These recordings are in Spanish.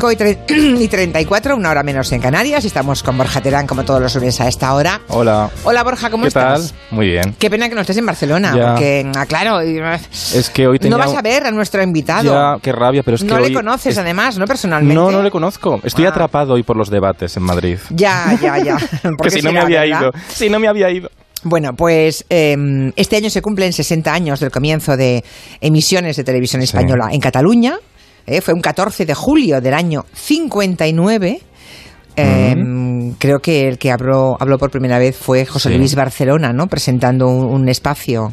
5 y, y 34, una hora menos en Canarias. Estamos con Borja Terán, como todos los lunes a esta hora. Hola. Hola, Borja, ¿cómo ¿Qué estás? tal? Muy bien. Qué pena que no estés en Barcelona, Ya. porque, ah, claro, y- Es que hoy tenía... no vas a ver a nuestro invitado. Ya, qué rabia, pero es que no le conoces, es- además, ¿no? Personalmente. No, no le conozco. Estoy Ah. atrapado hoy por los debates en Madrid. Ya, ya, ya. ¿Por Que si no me había verdad? ido. Si no me había ido. Bueno, pues eh, este año se cumplen 60 años del comienzo de emisiones de televisión española en Cataluña. Eh, fue un 14 de julio del año 59. Eh, Creo que el que habló, habló por primera vez fue José Sí. Luis Barcelona, ¿no? Presentando un, un espacio.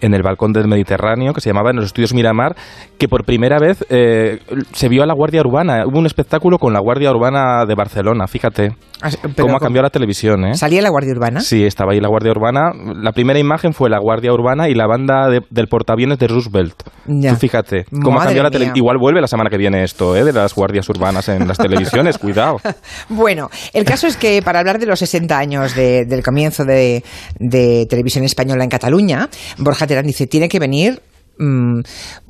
En el balcón del Mediterráneo, que se llamaba en los estudios Miramar, que por primera vez eh, se vio a la Guardia Urbana. Hubo un espectáculo con la Guardia Urbana de Barcelona, fíjate. Ah, cómo ha cambiado la televisión, ¿eh? ¿Salía la Guardia Urbana? Sí, estaba ahí la Guardia Urbana. La primera imagen fue la Guardia Urbana y la banda de- del portaaviones de Roosevelt. Ya. Tú fíjate cómo ha cambiado la televisión. Igual vuelve la semana que viene esto, ¿eh? De las guardias urbanas en las televisiones. Cuidado. Bueno, el caso es que para hablar de los 60 años de- del comienzo de, de televisión española en Cataluña, Borja Terán dice, tiene que venir... mm,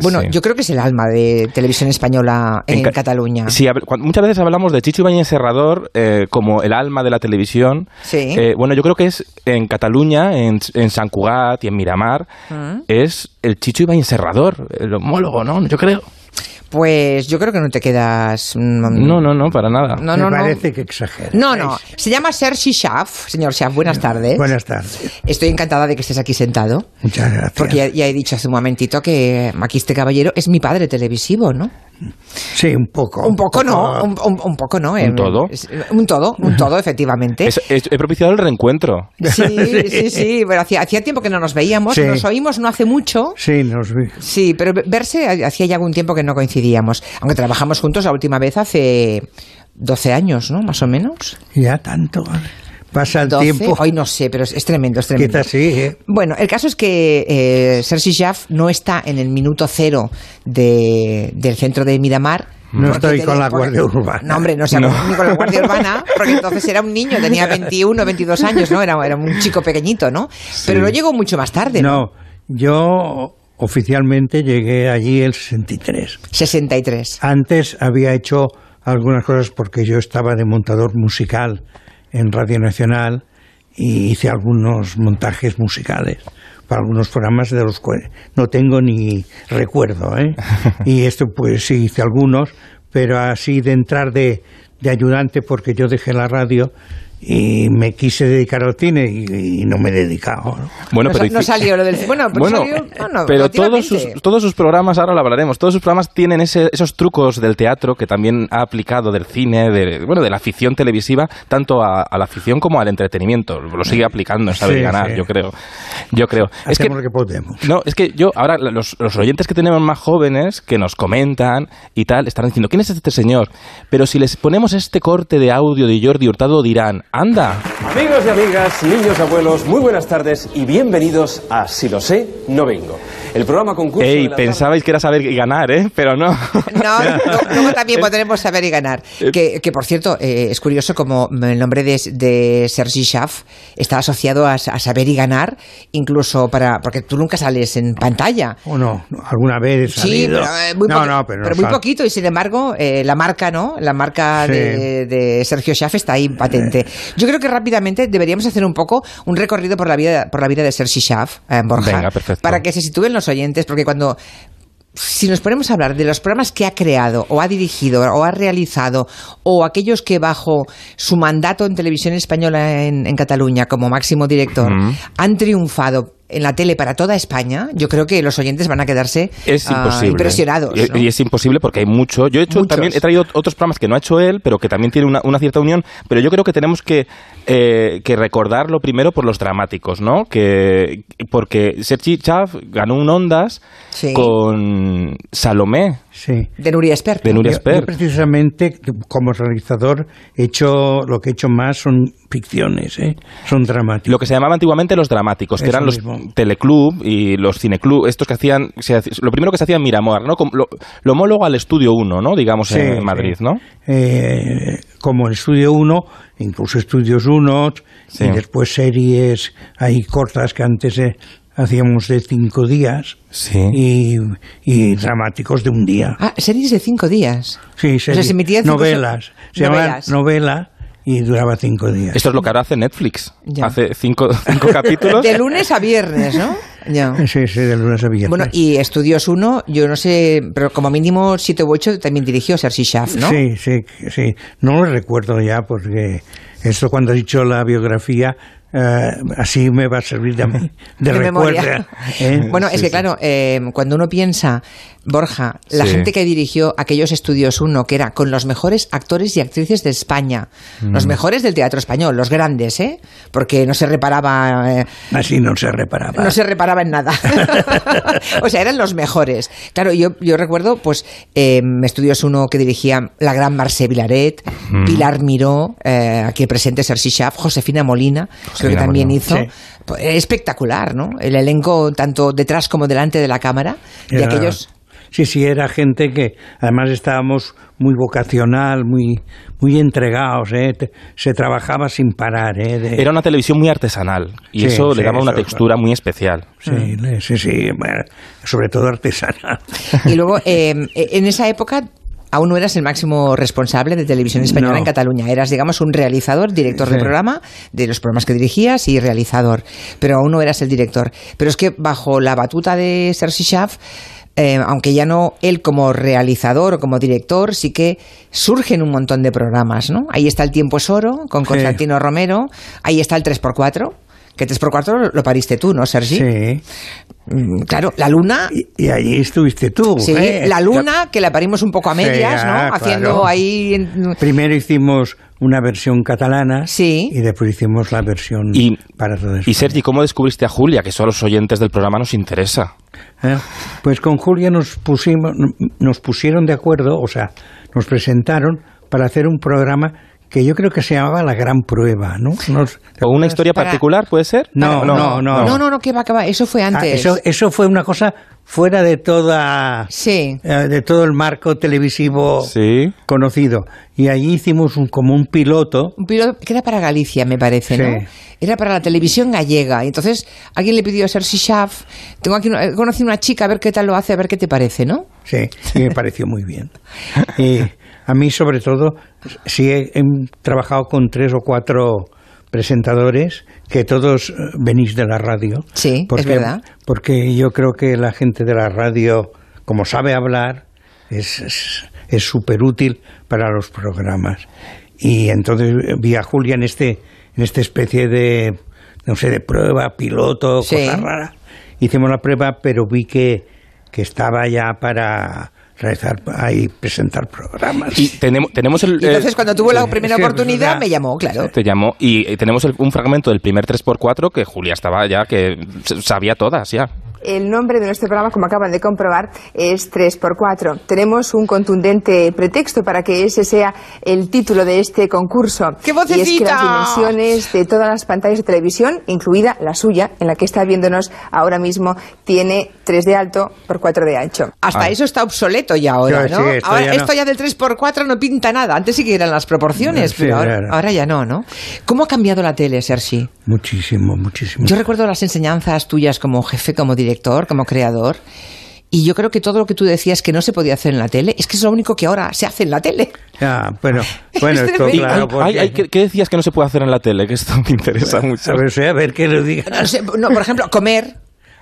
bueno, Sí. yo creo que es el alma de televisión española en, Ca- Cataluña. Sí, muchas veces hablamos de Chicho Ibañez Serrador eh, como el alma de la televisión. Sí. Eh, bueno, yo creo que es en Cataluña, en, en San Cugat y en Miramar, Mm. es el Chicho Ibañez Serrador, el homólogo, ¿no? Yo creo. Pues yo creo que no te quedas... mm, No, no, no, para nada. No, Me no, no. parece que exagera. No, no. Se llama Sergi Schaff. Señor Schaff, buenas tardes. Buenas tardes. Estoy encantada de que estés aquí sentado. Muchas gracias. Porque ya, ya he dicho hace un momentito que aquí este caballero es mi padre televisivo, ¿no? Sí, un poco. Un poco no, un, un- un poco no. eh, todo? es- Un todo, un todo, efectivamente. Es- es- he propiciado el reencuentro. Sí, sí, sí. Bueno, hacía, hacía tiempo que no nos veíamos, Sí. nos oímos no hace mucho. Sí, nos vi. Sí, pero verse hacía ya algún tiempo que no coincidíamos. Aunque trabajamos juntos la última vez hace 12 años, ¿no? Más o menos. Ya tanto. Pasa el 12. tiempo. Hoy no sé, pero es, es tremendo, es tremendo. Quizás sí, ¿eh? Bueno, el caso es que eh, Sergi Jaff no está en el minuto cero de- del centro de Miramar. No estoy con la Guardia Urbana. No, hombre, no sé, No. ni con la Guardia Urbana, porque entonces era un niño, tenía 21, 22 años, ¿no? Era, era un chico pequeñito, ¿no? Pero no llegó mucho más tarde, ¿no? No, yo oficialmente llegué allí el 63. 63. Antes había hecho algunas cosas porque yo estaba de montador musical en Radio Nacional y hice algunos montajes musicales para algunos programas de los cuales no tengo ni recuerdo. ¿eh? Y esto pues sí hice algunos, pero así de entrar de, de ayudante porque yo dejé la radio y me quise dedicar al cine y, y no me he dedicado. ¿no? Bueno, no, pero no salió lo del... Bueno, pero Bueno, salió... bueno, pero todos sus, todos sus programas, ahora lo hablaremos, todos sus programas tienen ese- esos trucos del teatro que también ha aplicado del cine, de, bueno, de la afición televisiva, tanto a, a la afición como al entretenimiento. Lo sigue aplicando en Saber Sí, Ganar, sí. yo creo. Yo creo. Es que, lo que podemos. no, es que yo, ahora los, los oyentes que tenemos más jóvenes, que nos comentan y tal, estarán diciendo, ¿quién es este señor? Pero si les ponemos este corte de audio de Jordi Hurtado, dirán, anda, Amigos y amigas, niños y abuelos, muy buenas tardes y bienvenidos a Si lo sé, no vengo. El programa concurso. Ey, de la pensabais que era saber y ganar, ¿eh? Pero no. No, luego también podremos saber y ganar. Que, que, por cierto, eh, es curioso como el nombre de, de Sergi Schaff está asociado a, a saber y ganar, incluso para. porque tú nunca sales en pantalla. ¿O no? ¿Alguna vez he Sí, pero, eh, muy, no, pero, no muy poquito y sin embargo eh, la marca, ¿no? La marca Sí. de, de Sergio Schaff está ahí patente. Yo creo que rápidamente deberíamos hacer un poco un recorrido por la vida por la vida de Sergi Schaff, eh, Borja, Venga, para que se sitúen los oyentes, porque cuando si nos ponemos a hablar de los programas que ha creado o ha dirigido o ha realizado o aquellos que bajo su mandato en televisión española en, en Cataluña como máximo director han triunfado en la tele para toda España, yo creo que los oyentes van a quedarse Es ah, imposible. impresionados. Y, ¿no? y es imposible porque hay mucho. Yo he hecho Muchos. también he traído otros programas que no ha hecho él, pero que también tienen una, una cierta unión. Pero yo creo que tenemos que, eh, que recordarlo primero por los dramáticos, ¿no? Que porque Sergi Chaff ganó un Ondas Sí. con Salomé Sí. De Nuria Espert. de Nuria Yo- Espert. Yo, precisamente como realizador he hecho lo que he hecho más son ficciones, ¿eh? son dramáticos. Lo que se llamaba antiguamente los dramáticos, que Eso eran los mismo. Teleclub y los cineclub, estos que hacían, se hace- lo primero que se hacía en Miramar, ¿no? Como lo, lo homólogo al Estudio 1, ¿no? Digamos Sí, en Madrid. ¿no? Eh, como el Estudio 1, incluso Estudios 1 Sí. y después series ahí cortas que antes eh, hacíamos de cinco días Sí. y, y dramáticos de un día. Ah, series de cinco días. Sí, sea, serie- se cinco novelas. Se novelas. novela y duraba cinco días. Esto es lo que ahora hace Netflix. Ya. Hace cinco, cinco capítulos. De lunes a viernes, ¿no? Ya. Sí, sí, de lunes a viernes. Bueno, y Estudios 1, yo no sé, pero como mínimo 7 u 8 también dirigió Sergi Schaff, ¿no? Sí, sí, sí. No lo recuerdo ya porque esto cuando he dicho la biografía, eh, así me va a servir de, de, De recuerdo. memoria. ¿eh? Bueno, es que sí. claro, eh, cuando uno piensa, Borja, la Sí. gente que dirigió aquellos estudios uno, que era con los mejores actores y actrices de España, los Mm. mejores del teatro español, los grandes, ¿eh? Porque no se reparaba, eh, Así no se reparaba. no se reparaba en nada. o sea, eran los mejores. Claro, yo, yo recuerdo, pues, eh, estudios uno que dirigía la gran Marcé Vilaret, Pilar Miró, eh, aquí presente Sergi Schaff, Josefina Molina, creo que también hizo. sí. Pues, espectacular, ¿no? El elenco, tanto detrás como delante de la cámara, de Era- aquellos. Sí, sí, era gente que además estábamos muy vocacional, muy, muy entregados, ¿eh? Te- se trabajaba sin parar. ¿eh? De- Era una televisión muy artesanal y Sí, eso sí, le daba una eso, textura muy especial. Sí, le- sí, sí, bueno, sobre todo artesana. Y luego, eh, en esa época. Aún no eras el máximo responsable de televisión española No. en Cataluña. Eras, digamos, un realizador, director de programa, de los programas que dirigías y realizador. Pero aún no eras el director. Pero es que bajo la batuta de Sergi Schaff, eh, aunque ya no él como realizador o como director, sí que surgen un montón de programas, ¿no? Ahí está El Tiempo es Oro, con Sí. Constantino Romero. Ahí está el 3x4, que 3x4 lo pariste tú, ¿no, Sergi? Sí. Mm, Claro, La Luna... Y, y allí estuviste tú. Sí, ¿eh? la luna, que la parimos un poco a Sí, medias, ¿no? ah, Haciendo claro. ahí... en- Primero hicimos una versión catalana Sí. y después hicimos la versión Y, para todo y. Sergi, ¿cómo descubriste a Julia? Que eso a los oyentes del programa nos interesa. ¿Eh? Pues con Julia nos pusimos, nos pusieron de acuerdo, o sea, nos presentaron para hacer un programa que yo creo que se llamaba La Gran Prueba, ¿no? ¿O una historia Para- particular, puede ser? No, no, no. No, no, no, que va, que va. Eso fue Ah, antes. eso, eso fue una cosa fuera de toda Sí. eh, de todo el marco televisivo Sí. conocido. Y allí hicimos un, como un piloto. Un piloto que era para Galicia, me parece, ¿no? Sí. Era para la televisión gallega. Y entonces alguien le pidió a Sergi Schaff, tengo aquí una, he conocido una chica, a ver qué tal lo hace, a ver qué te parece, ¿no? Sí, y me pareció muy bien. Y a mí, sobre todo, sí he, he trabajado con tres o cuatro presentadores que todos eh, venís de la radio. Sí, es porque, verdad. Porque yo creo que la gente de la radio, como sabe hablar, es es- es súper útil para los programas. Y entonces eh, vi a Julia en este en esta especie de, no sé, de prueba, piloto, Sí. cosa rara. Hicimos la prueba, pero vi que, que estaba ya para realizar ahí presentar programas. Y tenemos, tenemos el... Y entonces eh, cuando tuvo la sí, primera sí, oportunidad ya. me llamó, claro. Te llamó y eh, tenemos el- un fragmento del primer 3x4 que Julia estaba ya, que sabía todas ya. El nombre de nuestro programa, como acaban de comprobar, es 3x4. Tenemos un contundente pretexto para que ese sea el título de este concurso. ¡Qué Y es que vocecita! las dimensiones de todas las pantallas de televisión, incluida la suya, en la que está viéndonos ahora mismo, tiene 3 de alto por 4 de ancho. Hasta Ah. eso está obsoleto ya ahora, Sí, ¿no? sí, esto ahora, ya no. esto ya del 3x4 no pinta nada. Antes sí que eran las proporciones, Sí, pero ahora, claro. ahora ya no, ¿no? ¿Cómo ha cambiado la tele, Sergi? Muchísimo, muchísimo. Yo recuerdo las enseñanzas tuyas como jefe, como director, como creador. Y yo creo que todo lo que tú decías que no se podía hacer en la tele, es que es lo único que ahora se hace en la tele. Ya, bueno, bueno, Es esto claro. Porque- ay, ¿qué, qué decías que no se puede hacer en la tele? Que esto me interesa mucho. a ver, a ver qué lo diga. No, sé, no, por ejemplo, comer.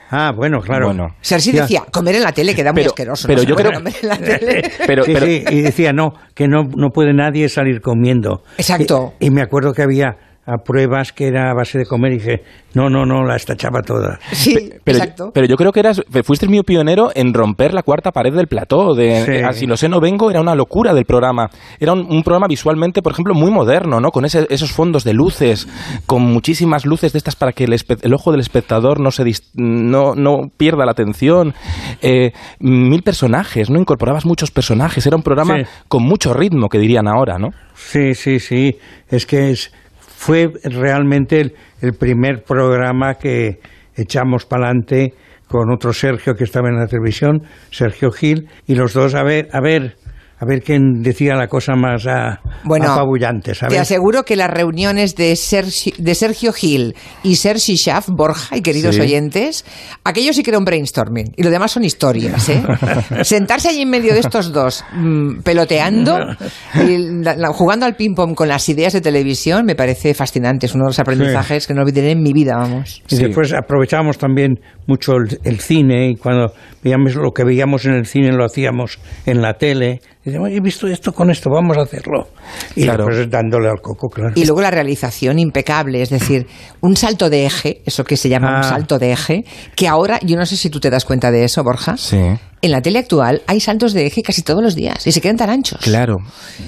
Ah, bueno, claro. Bueno. Sergi Ya. decía, comer en la tele queda muy Pero- asqueroso. pero no yo creo- comer en la tele. Pero, sí, pero- sí, y decía no, que no, no puede nadie salir comiendo. Exacto. Y, y me acuerdo que había a pruebas que era a base de comer y dije, no, no, no, las tachaba todas. Sí, pero, exacto. pero yo creo que eras, fuiste mi pionero en romper la cuarta pared del plató. De, Sí. eh, Así lo sé, no vengo, era una locura del programa. Era un, un programa visualmente, por ejemplo, muy moderno, ¿no? Con ese- esos fondos de luces, con muchísimas luces de estas para que el, espe- el ojo del espectador no se no, no pierda la atención. Eh, mil personajes, ¿no? Incorporabas muchos personajes. Era un programa Sí. con mucho ritmo, que dirían ahora, ¿no? Sí, sí, sí. Es que es, fue realmente el, primer programa que echamos para adelante con otro Sergio que estaba en la televisión, Sergio Gil, y los dos, a ver, a ver, a ver quién decía la cosa más a, Bueno, apabullante, ¿sabes? Te aseguro que las reuniones de Sergio, de Sergio Gil y Sergi Schaff, Borja y queridos Sí. oyentes, aquello sí que era un brainstorming. Y lo demás son historias, ¿eh? Sentarse allí en medio de estos dos, mm, peloteando y la- la- jugando al ping-pong con las ideas de televisión, me parece fascinante. Es uno de los aprendizajes que no olvidaré en mi vida, vamos. Y Sí. después aprovechábamos también mucho el, el cine y cuando veíamos lo que veíamos en el cine lo hacíamos en la tele. Y decíamos, he visto esto con esto, vamos a hacerlo. Y Claro. después dándole al coco, claro. Y luego la realización impecable, es decir, un salto de eje, eso que se llama un Ah. salto de eje, que ahora, yo no sé si tú te das cuenta de eso, Borja. Sí. En la tele actual hay saltos de eje casi todos los días y se quedan tan anchos. Claro.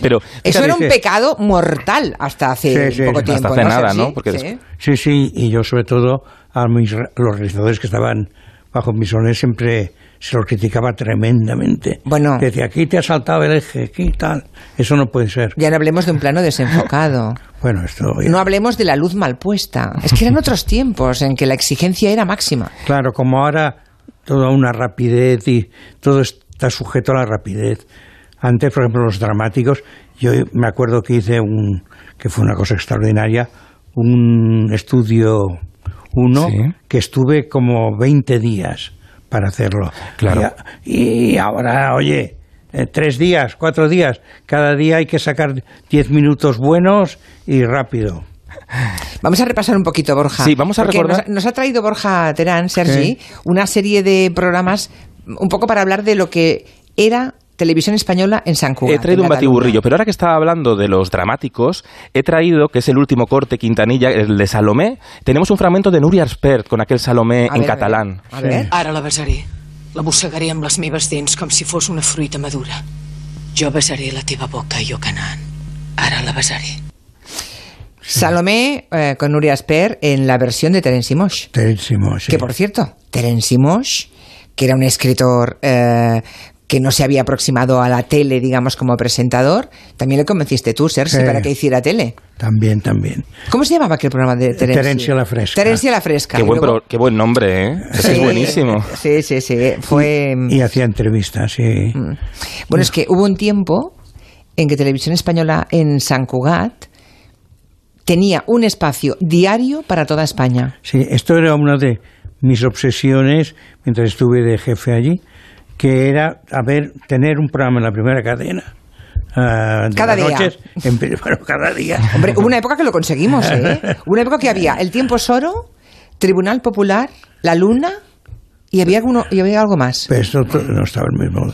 Pero Eso era un pecado mortal hasta hace Sí, sí, poco hasta tiempo. hace ¿no, nada? ¿no? Porque Sí, sí, y yo sobre todo a mis, los realizadores que estaban bajo mis órdenes siempre se los criticaba tremendamente. Bueno. Decía, aquí te ha saltado el eje, aquí tal. Eso no puede ser. Ya no hablemos de un plano desenfocado. Bueno, esto... No hablemos de la luz mal puesta. Es que eran otros tiempos en que la exigencia era máxima. Claro, como ahora toda una rapidez y todo está sujeto a la rapidez. Antes, por ejemplo, los dramáticos, yo me acuerdo que hice un, que fue una cosa extraordinaria, un estudio uno Sí. que estuve como 20 días para hacerlo. Claro. Y, y ahora, oye, eh, tres días, cuatro días, cada día hay que sacar 10 minutos buenos y rápido. Vamos a repasar un poquito, Borja. Sí, vamos a porque recordar- Nos, nos ha traído Borja Terán, Sergi, una serie de programas un poco para hablar de lo que era televisión española en San Cugat. He traído un batiburrillo, pero ahora que estaba hablando de los dramáticos, he traído, que es el último corte, Quintanilla, el de Salomé, tenemos un fragmento de Núria Espert con aquel Salomé A en ver, a catalán. ver, A ver. Ara la besaré. La mossegaré amb les meves dents com si fos una fruita madura. Jo besaré la teva boca, jo Canaan. Ara la besaré. Salomé eh, con Nuria Esper en la versión de Terence. Terísimo, sí. Que por cierto, Terence Moix, que era un escritor eh, que no se había aproximado a la tele, digamos, como presentador, también le convenciste tú, Sergi, Sí. para que hiciera tele. También, también. ¿Cómo se llamaba aquel programa de Terence? Terencio la Fresca. Terencia la Fresca. Qué buen, luego- pro- qué buen nombre, ¿eh? Ese es buenísimo. Sí, sí, sí. Fue. Y hacía entrevistas, sí. Mm. Bueno, es que hubo un tiempo en que Televisión Española en San Cugat tenía un espacio diario para toda España. Sí, esto era una de mis obsesiones mientras estuve de jefe allí, que era a ver, tener un programa en la primera cadena. ah, Cada día. noches, en- bueno, cada día. Hombre, hubo una época que lo conseguimos, ¿eh? Una época que había El Tiempo es Oro, Tribunal Popular, La Luna y había, alguno, y había algo más. Pero esto to- no estaba el mismo,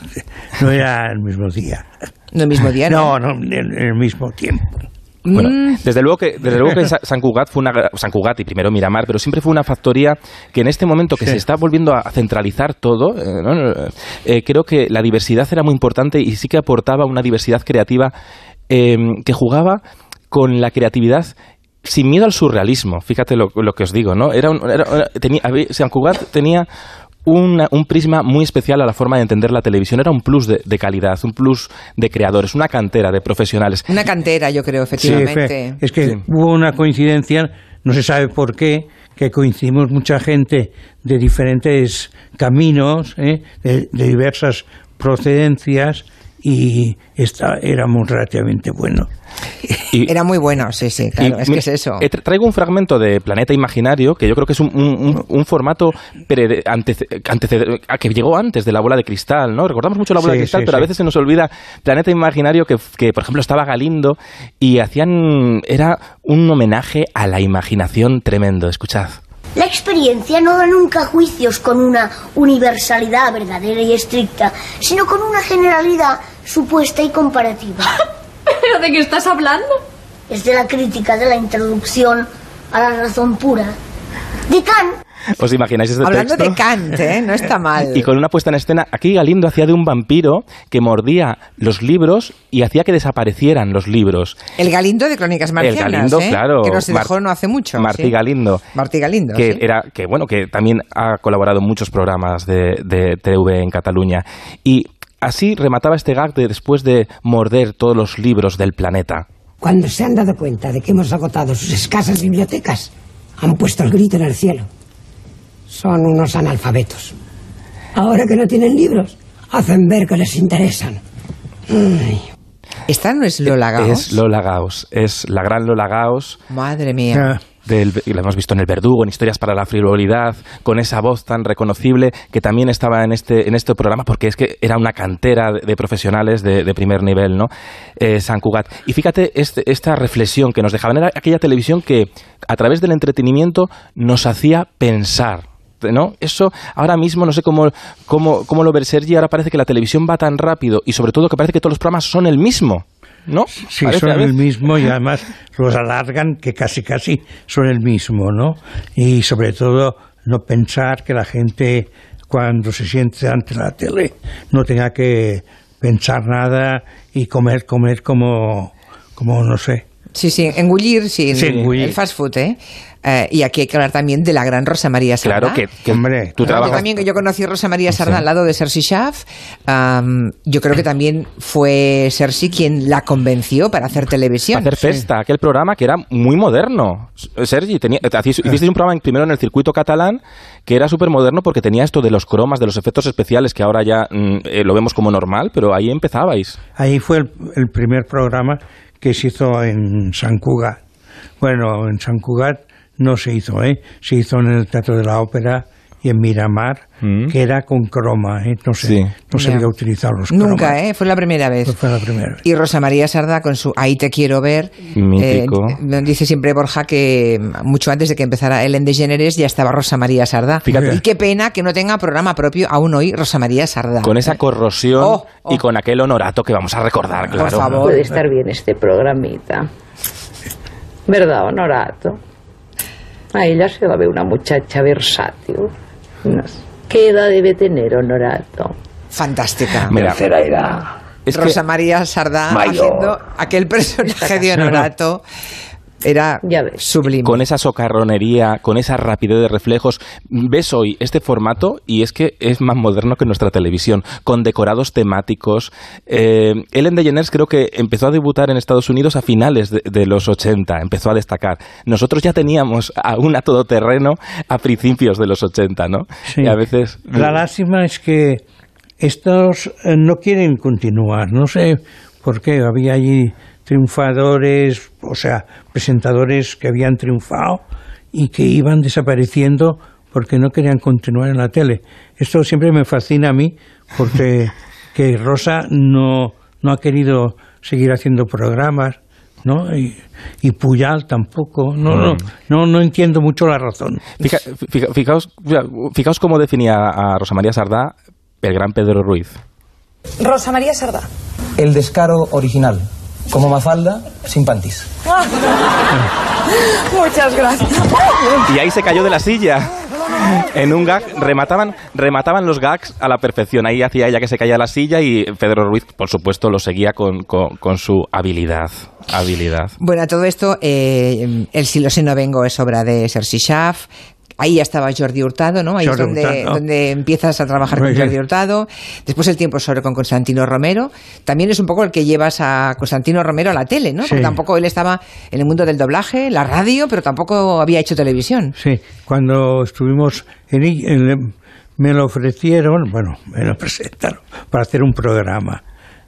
no era el mismo día. No el mismo día, ¿no? No, no, en el mismo tiempo. Bueno, Mm. desde luego que, desde luego que Sa- San Cugat fue una San Cugat y primero Miramar, pero siempre fue una factoría que en este momento que Sí. se está volviendo a centralizar todo, eh, ¿no? Eh, creo que la diversidad era muy importante y sí que aportaba una diversidad creativa eh, que jugaba con la creatividad sin miedo al surrealismo. Fíjate lo, lo que os digo, ¿no? Era, un- era- tenía, San Cugat tenía una- un prisma muy especial a la forma de entender la televisión. Era un plus de, de calidad, un plus de creadores, una cantera de profesionales. Una cantera, yo creo, Sí, efectivamente. fe- es que Sí. hubo una coincidencia, no se sabe por qué, que coincidimos mucha gente de diferentes caminos, ¿eh? de, de diversas procedencias y esta, éramos relativamente buenos. Y- Era muy bueno, sí, sí, claro, Y es mi- que es eso. eh, tra- traigo un fragmento de Planeta Imaginario, que yo creo que es un, un- formato prede- antece- antecede- a que llegó antes de la bola de cristal, ¿no? Recordamos mucho la bola Sí, de cristal, sí, pero a veces se nos olvida Planeta Imaginario, que, que, por ejemplo estaba Galindo y hacían. Era un homenaje a la imaginación tremendo. Escuchad. La experiencia no da nunca juicios con una universalidad verdadera y estricta, sino con una generalidad supuesta y comparativa. ¿Pero de qué estás hablando? Es de la crítica de la introducción a la razón pura. De Kant, ¿Os imagináis este Hablando texto? de Kant, ¿eh? No está mal. Y con una puesta en escena, aquí Galindo hacía de un vampiro que mordía los libros y hacía que desaparecieran los libros. El Galindo de Crónicas Marcianas, el Galindo, ¿eh? claro. Que nos Mar- dejó no hace mucho. Martí sí. Galindo. Martí Galindo, que sí. era que bueno que también ha colaborado en muchos programas de, de TV en Cataluña y así remataba este gag de después de morder todos los libros del planeta Cuando se han dado cuenta de que hemos agotado sus escasas bibliotecas, han puesto el grito en el cielo. Son unos analfabetos. Ahora que no tienen libros, hacen ver que les interesan. ¿Esta no es Lola Gaos? Es Lola Gaos, es la gran Lola Gaos. Madre mía. Ah, Del, y la hemos visto en El Verdugo, en Historias para la Frivolidad, con esa voz tan reconocible que también estaba en este, en este programa, porque es que era una cantera de, profesionales de, de primer nivel, ¿no? Eh, San Cugat. Y fíjate este- esta reflexión que nos dejaban, era aquella televisión que a través del entretenimiento nos hacía pensar. ¿no? Eso ahora mismo no sé cómo, cómo, cómo lo ver Sergi, ahora parece que la televisión va tan rápido y sobre todo que parece que todos los programas son el mismo, ¿no? Sí, Parece son el mismo y además los alargan que casi casi son el mismo, ¿no? Y sobre todo no pensar que la gente cuando se siente ante la tele no tenga que pensar nada y comer, comer como, como no sé. Sí, sí, engullir, sí, Sí, engullir. el fast food, ¿eh? Eh, y aquí hay que hablar también de la gran Rosa María Sardá. Claro que, que Hombre, tú Yo también, que yo conocí a Rosa María Sardá al lado de Sergi Schaff. am, yo creo que también fue Sergi quien la convenció para hacer televisión. hacer festa, aquel programa que era muy moderno. Sergi, tenía, hacíais- hicisteis un programa en- primero en el circuito catalán que era súper moderno porque tenía esto de los cromas, de los efectos especiales que ahora ya mm, eh, lo vemos como normal, pero ahí empezabais. Ahí fue el, el primer programa que se hizo en San Cugat. Bueno, en San Cugat no se hizo, ¿eh? Se hizo en el Teatro de la Ópera y en Miramar, Mm. que era con croma, ¿eh? No se, Sí. no se había utilizado los Nunca, cromas. ¿eh? Fue la primera vez. Pues fue la primera vez. Y Rosa María Sardá con su Ahí te quiero ver. Mítico. eh, dice siempre Borja que mucho antes de que empezara Ellen DeGeneres ya estaba Rosa María Sardá. Fíjate. Y qué pena que no tenga programa propio aún hoy Rosa María Sardá. Con esa corrosión Oh, oh. y con aquel honorato que vamos a recordar, Por favor. Puede estar bien este programita. ¿Verdad, Honorato? A ella se la ve una muchacha versátil. ¿Qué edad debe tener Honorato? Fantástica. Mira, Tercera edad. es que- Rosa María Sardá Mayor. haciendo aquel personaje de Honorato. Era sublime. con esa socarronería, con esa rapidez de reflejos. Ves hoy este formato y es que es más moderno que nuestra televisión, con decorados temáticos. Eh, Ellen DeGeneres creo que empezó a debutar en Estados Unidos a finales de, de los 80, empezó a destacar. Nosotros ya teníamos a una todoterreno a principios de los 80, ¿no? Sí. Y a veces... La lástima es que estos eh, no quieren continuar. No sé por qué. Había allí triunfadores, o sea, presentadores que habían triunfado y que iban desapareciendo porque no querían continuar en la tele. Esto siempre me fascina a mí porque que Rosa no, no ha querido seguir haciendo programas. ¿no? Y, y Puyal tampoco. No, no, no, no entiendo mucho la razón. Fija- fija- fijaos, fijaos cómo definía a Rosa María Sardá el gran Pedro Ruiz. Rosa María Sardá. El descaro original. Como Mafalda, sin pantis. Muchas gracias. Y ahí se cayó de la silla. En un gag remataban, remataban los gags a la perfección. Ahí hacía ella que se caía de la silla y Pedro Ruiz, por supuesto, lo seguía con, con- con su habilidad. Habilidad. Bueno, a todo esto, eh, el Si lo sé no vengo es obra de Sergi Schaff. Ahí ya estaba Jordi Hurtado, ¿no? Ahí Jordi es donde, Hurtado. donde empiezas a trabajar Muy con bien. Jordi Hurtado. Después El tiempo sobre con Constantino Romero. También es un poco el que llevas a Constantino Romero a la tele, ¿no? Porque tampoco él estaba en el mundo del doblaje, la radio, pero tampoco había hecho televisión. Sí, cuando estuvimos en, en- me lo ofrecieron, bueno, me lo presentaron para hacer un programa.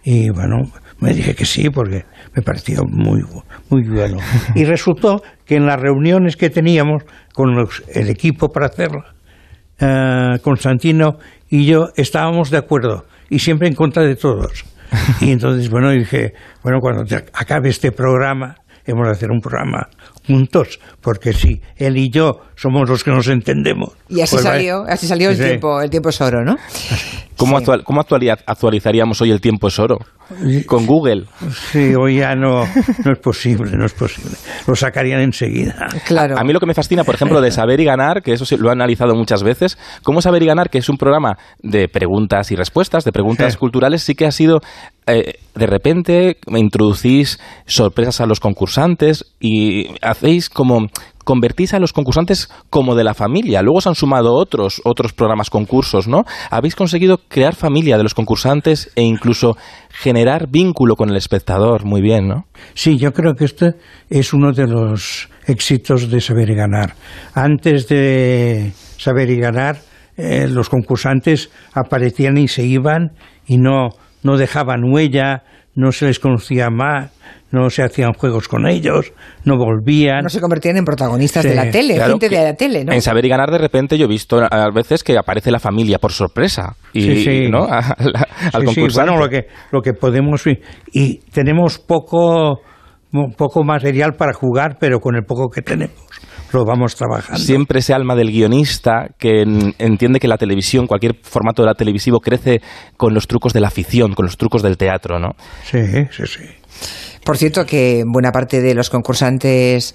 Y bueno, me dije que sí porque me pareció muy, muy bueno. Y resultó que en las reuniones que teníamos con los- el equipo para hacerlo, eh, Constantino y yo estábamos de acuerdo y siempre en contra de todos. Y entonces, bueno, dije, bueno, cuando te acabe este programa, hemos de hacer un programa juntos, porque sí, él y yo somos los que nos entendemos. Y así Pues salió, así salió el Sí. tiempo, el tiempo es oro, ¿no? ¿Cómo, actual- cómo actualizaríamos hoy el tiempo es oro? Con Google. Sí, hoy ya no, no es posible, no es posible. Lo sacarían enseguida. Claro. A mí lo que me fascina, por ejemplo, de Saber y Ganar, que eso sí lo he analizado muchas veces, cómo Saber y Ganar, que es un programa de preguntas y respuestas, de preguntas Sí. culturales, sí que ha sido, eh, de repente, introducís sorpresas a los concursantes y hacéis como convertís a los concursantes como de la familia. Luego se han sumado otros, otros programas concursos, ¿no? Habéis conseguido crear familia de los concursantes e incluso generar vínculo con el espectador. Muy bien, ¿no? Sí, yo creo que este es uno de los éxitos de Saber y Ganar. Antes de Saber y Ganar, eh, los concursantes aparecían y se iban y no, no dejaban huella, no se les conocía más, no se hacían juegos con ellos, no volvían. No se convertían en protagonistas Sí. de la tele, Claro gente de la tele, ¿no? En Saber y Ganar, de repente, yo he visto a veces que aparece la familia por sorpresa. Y, Sí, sí. ¿no? A- al Sí, sí, concursante. bueno, lo que, lo que podemos... Y tenemos poco, poco material para jugar, pero con el poco que tenemos lo vamos trabajando. Siempre ese alma del guionista que en- entiende que la televisión, cualquier formato de la televisivo, crece con los trucos de la ficción, con los trucos del teatro, ¿no? Sí, sí, sí. Por cierto, que buena parte de los concursantes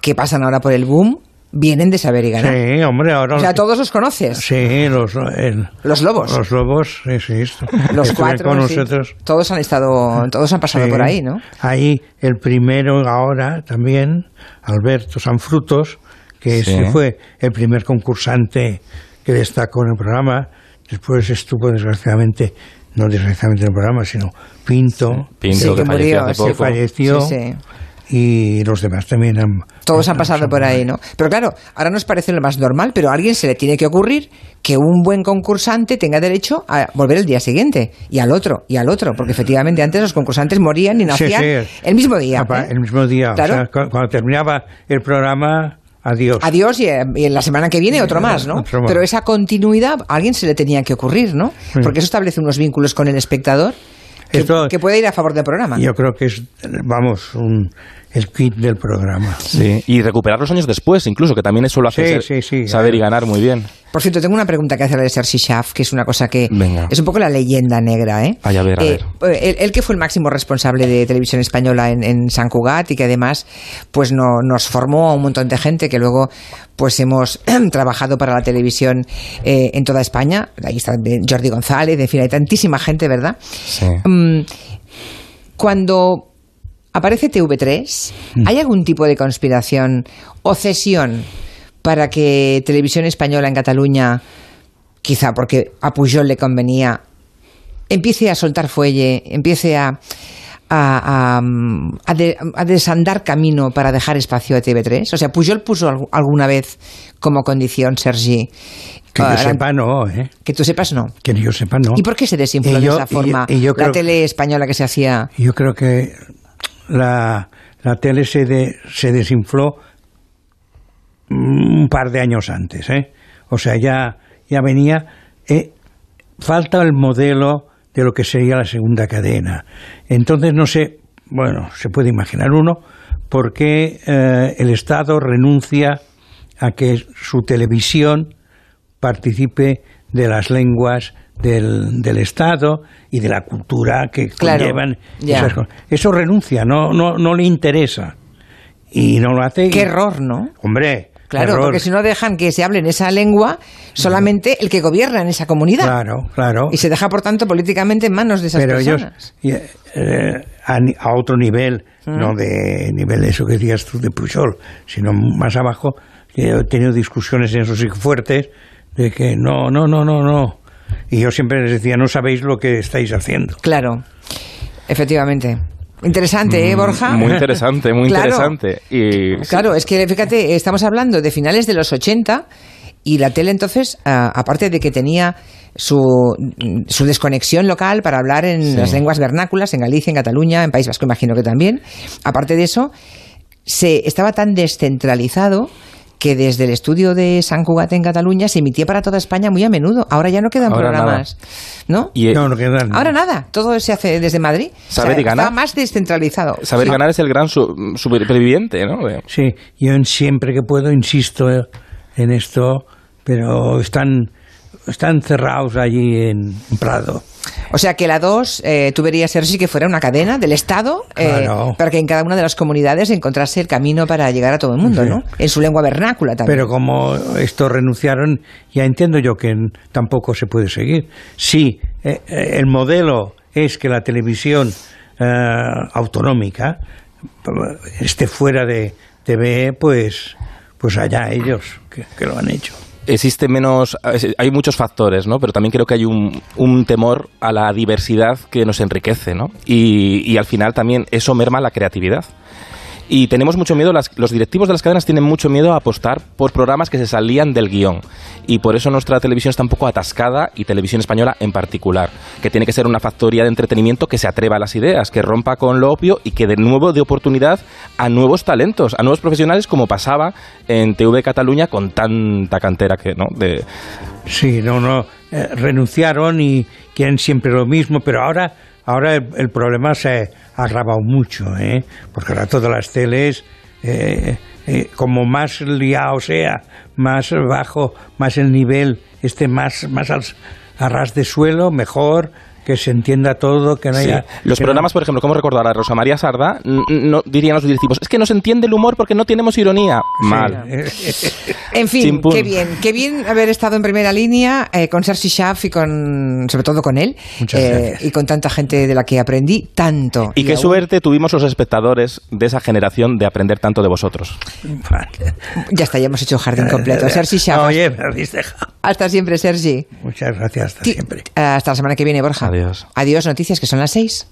que pasan ahora por el boom vienen de saber y ganar. Sí, hombre, ahora... O sea, todos los conoces. Sí, los, el- Los lobos. Los lobos, sí, sí. esto. Los cuatro. con sí. nosotros. Todos han estado, todos han pasado Sí. por ahí, ¿no? Ahí el primero ahora también, Alberto Sanfrutos, que Sí. ese fue el primer concursante que destacó en el programa. Después estuvo, desgraciadamente, no desgraciadamente en el programa, sino Pinto, Pinto, Sí, que, que falleció murió, hace sí. que falleció, Sí, sí. Y los demás también han... Todos han pasado por ahí, ¿no? Pero claro, ahora nos parece lo más normal, pero a alguien se le tiene que ocurrir que un buen concursante tenga derecho a volver el día siguiente, y al otro, y al otro, porque efectivamente antes los concursantes morían y nacían sí. el mismo día. ¿eh? El mismo día. o Claro. sea, cuando terminaba el programa, adiós. Adiós y, eh, y en la semana que viene otro más, ¿no? Pero esa continuidad a alguien se le tenía que ocurrir, ¿no? Porque eso establece unos vínculos con el espectador que, Esto- que puede ir a favor del programa. Yo creo que es, vamos, un, el kit del programa. Sí, y recuperar los años después, incluso, que también eso lo hace Sí, ser- sí, sí. saber y ganar muy bien. Por cierto, tengo una pregunta que hacerle a Sergi Schaff, que es una cosa que Venga. es un poco la leyenda negra, ¿eh? Ay, a ver, a Eh, Él, él que fue el máximo responsable de televisión española en, en San Cugat y que además pues no, nos formó a un montón de gente que luego pues hemos trabajado para la televisión eh, en toda España. Ahí está eh, Jordi González, en fin, hay tantísima gente, ¿verdad? Sí. Mm, cuando aparece TV3, Mm. ¿hay algún tipo de conspiración o cesión para que Televisión Española en Cataluña, quizá porque a Pujol le convenía, empiece a soltar fuelle, empiece a, a, a- a de- a desandar camino para dejar espacio a TV3? O sea, Pujol puso algu- alguna vez como condición, Sergi. Que yo ah, sepa, no, ¿eh? Que tú sepas, no. Que yo sepa, no. ¿Y por qué se desinfló de esa y yo- forma y yo la creo- tele española que se hacía? Yo creo que la, la tele se, de- se desinfló un par de años antes, ¿eh? O sea, ya, ya venía... eh, falta el modelo de lo que sería la segunda cadena. Entonces, no sé, bueno, se puede imaginar uno, por qué eh, el Estado renuncia a que su televisión participe de las lenguas del, del Estado y de la cultura que Claro, conllevan ya. esas cosas. Eso renuncia, no, no, no le interesa. Y no lo hace. Qué y- error, ¿no? Hombre, Claro, error. porque si no dejan que se hable en esa lengua solamente el que gobierna en esa comunidad. Claro, claro. Y se deja, por tanto, políticamente en manos de esas pero personas. y, eh, a, otro nivel, Mm. no de nivel de eso que decías tú de Pujol, sino más abajo, que he tenido discusiones en esos fuertes de que no, no, no, no, no. Y yo siempre les decía, no sabéis lo que estáis haciendo. Claro, efectivamente. Interesante, ¿eh, Borja? Mm, Muy interesante, muy Claro. interesante. Y Claro, es que fíjate, estamos hablando de finales de los 80 y la tele entonces, ah, aparte de que tenía su, su desconexión local para hablar en Sí. las lenguas vernáculas, en Galicia, en Cataluña, en País Vasco imagino que también, aparte de eso, se estaba tan descentralizado que desde el estudio de San Cugat en Cataluña se emitía para toda España muy a menudo. Ahora ya no quedan Ahora programas, ¿no? Y, eh, No, no quedan. Ahora nada, todo se hace desde Madrid. Saber y ganar. Está más descentralizado. saber Sí. ganar es el gran su- superviviente, ¿no? Eh, Sí, yo siempre que puedo insisto en esto, pero están, están cerrados allí en Prado. O sea que la 2, eh, tú verías, Sergi, que fuera una cadena del Estado eh, Claro. para que en cada una de las comunidades encontrase el camino para llegar a todo el mundo, Sí. ¿no? En su lengua vernácula también. Pero como estos renunciaron, ya entiendo yo que tampoco se puede seguir. Si eh, eh, el modelo es que la televisión eh, autonómica eh, esté fuera de TVE, pues, pues allá ellos que, que lo han hecho. Existe menos, hay muchos factores, ¿no? Pero también creo que hay un, un temor a la diversidad que nos enriquece, ¿no? Y, y al final también eso merma la creatividad. Y tenemos mucho miedo, las- los directivos de las cadenas tienen mucho miedo a apostar por programas que se salían del guion. Y por eso nuestra televisión está un poco atascada, y televisión española en particular, que tiene que ser una factoría de entretenimiento que se atreva a las ideas, que rompa con lo obvio y que de nuevo dé oportunidad a nuevos talentos, a nuevos profesionales, como pasaba en TV Cataluña con tanta cantera que, ¿no? De, Sí, no, no. eh, renunciaron y quieren siempre lo mismo, pero ahora, ahora el, el problema se ha agravado mucho, ¿eh? Porque ahora todas las teles, eh, eh, como más liado sea, más bajo, más el nivel esté más, más al, a ras de suelo, mejor, que se entienda todo, que no Sí. haya... Los que no- programas, por ejemplo, como recordar a Rosa María Sarda, no, dirían los directivos, es que no se entiende el humor porque no tenemos ironía. Mal. En fin, qué bien, qué bien haber estado en primera línea eh, con Sergi Schaff y con, sobre todo con él, Muchas eh, gracias. y con tanta gente de la que aprendí tanto. Y qué aún- suerte tuvimos los espectadores de esa generación de aprender tanto de vosotros. Ya está, ya hemos hecho jardín completo. Sergi Schaff. Oye, me habéis dejado. Hasta siempre, Sergi. Muchas gracias, hasta siempre. Hasta la semana que viene, Borja. Adiós. Noticias que son las seis.